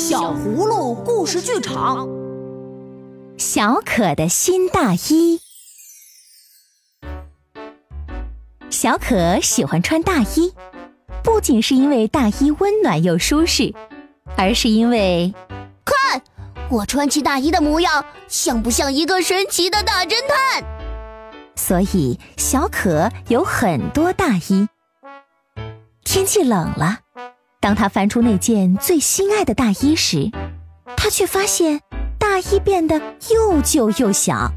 小葫芦故事剧场，小可的新大衣。小可喜欢穿大衣，不仅是因为大衣温暖又舒适，而是因为，看我穿起大衣的模样，像不像一个神奇的大侦探？所以小可有很多大衣。天气冷了。当他翻出那件最心爱的大衣时，他却发现大衣变得又旧又小。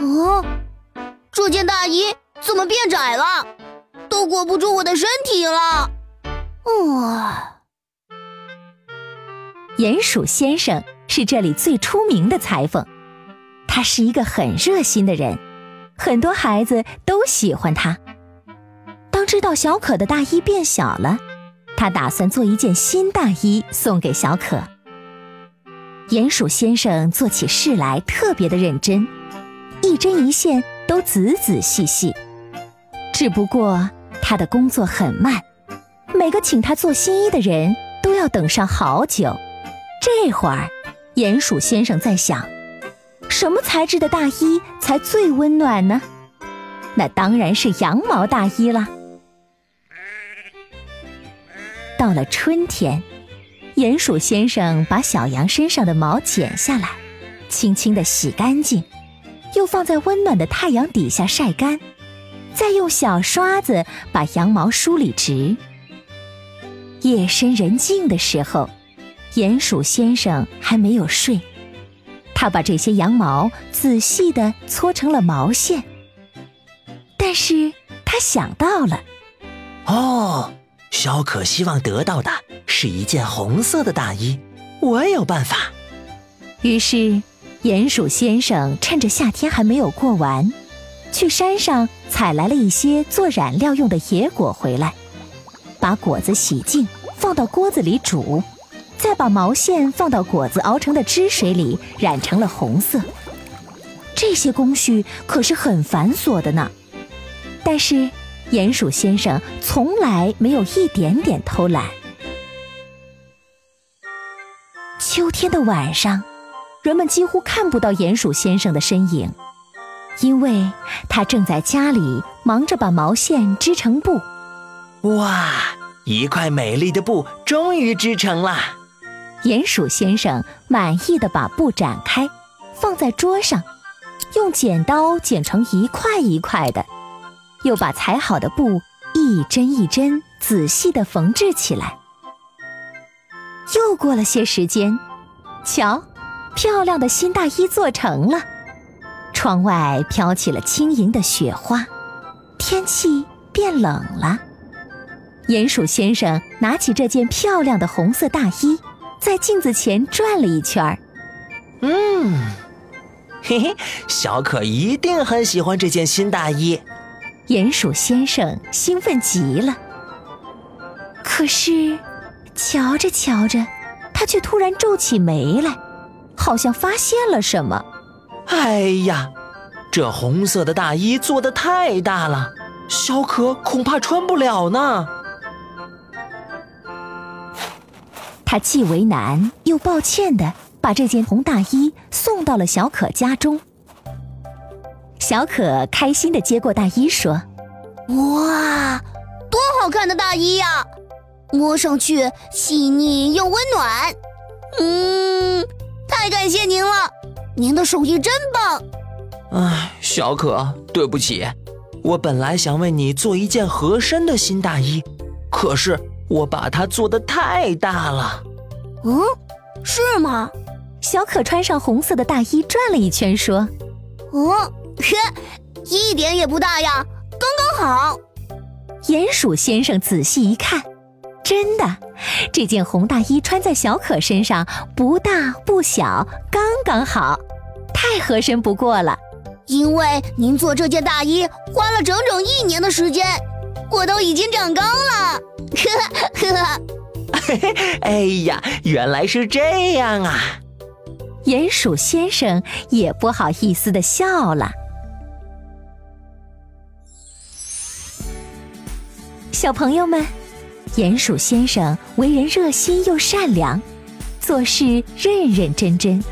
哦，这件大衣怎么变窄了？都裹不住我的身体了。哦！鼹鼠先生是这里最出名的裁缝，他是一个很热心的人，很多孩子都喜欢他。当知道小可的大衣变小了。他打算做一件新大衣送给小可。鼹鼠先生做起事来特别的认真，一针一线都仔仔细细。只不过他的工作很慢，每个请他做新衣的人都要等上好久。这会儿，鼹鼠先生在想，什么材质的大衣才最温暖呢？那当然是羊毛大衣了。到了春天，鼹鼠先生把小羊身上的毛剪下来，轻轻地洗干净，又放在温暖的太阳底下晒干，再用小刷子把羊毛梳理直。夜深人静的时候，鼹鼠先生还没有睡，他把这些羊毛仔细地搓成了毛线。但是他想到了，哦。小可希望得到的是一件红色的大衣，我有办法。于是，鼹鼠先生趁着夏天还没有过完，去山上采来了一些做染料用的野果回来，把果子洗净，放到锅子里煮，再把毛线放到果子熬成的汁水里染成了红色。这些工序可是很繁琐的呢，但是。鼹鼠先生从来没有一点点偷懒。秋天的晚上，人们几乎看不到鼹鼠先生的身影，因为他正在家里忙着把毛线织成布。哇，一块美丽的布终于织成了！鼹鼠先生满意的把布展开，放在桌上，用剪刀剪成一块一块的。又把裁好的布一针一针仔细地缝制起来。又过了些时间，瞧，漂亮的新大衣做成了。窗外飘起了轻盈的雪花，天气变冷了。鼹鼠先生拿起这件漂亮的红色大衣，在镜子前转了一圈儿。嗯，嘿嘿，小可一定很喜欢这件新大衣。鼹鼠先生兴奋极了，可是瞧着瞧着，他却突然皱起眉来，好像发现了什么。哎呀，这红色的大衣做的太大了，小可恐怕穿不了呢。他既为难又抱歉的把这件红大衣送到了小可家中。小可开心的接过大衣，说：“哇，多好看的大衣呀！摸上去细腻又温暖。嗯，太感谢您了，您的手艺真棒。”哎，小可，对不起，我本来想为你做一件合身的新大衣，可是我把它做的太大了。嗯，是吗？小可穿上红色的大衣，转了一圈，说：“哦。”呵，一点也不大呀，刚刚好。鼹鼠先生仔细一看，真的，这件红大衣穿在小可身上不大不小，刚刚好，太合身不过了。因为您做这件大衣花了整整一年的时间，我都已经长高了。呵呵，嘿嘿，哎呀，原来是这样啊！鼹鼠先生也不好意思的笑了。小朋友们，鼹鼠先生为人热心又善良，做事认认真真。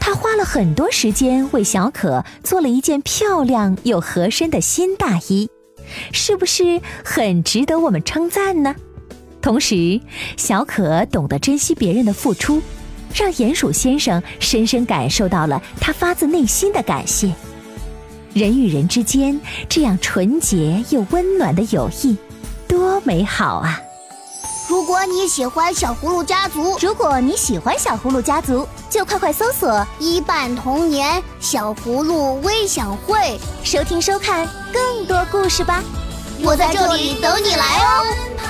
他花了很多时间为小可做了一件漂亮又合身的新大衣，是不是很值得我们称赞呢？同时，小可懂得珍惜别人的付出，让鼹鼠先生深深感受到了他发自内心的感谢。人与人之间这样纯洁又温暖的友谊，多美好啊！如果你喜欢小葫芦家族，如果你喜欢小葫芦家族，就快快搜索“一半童年小葫芦微享会”，收听收看更多故事吧！我在这里等你来哦。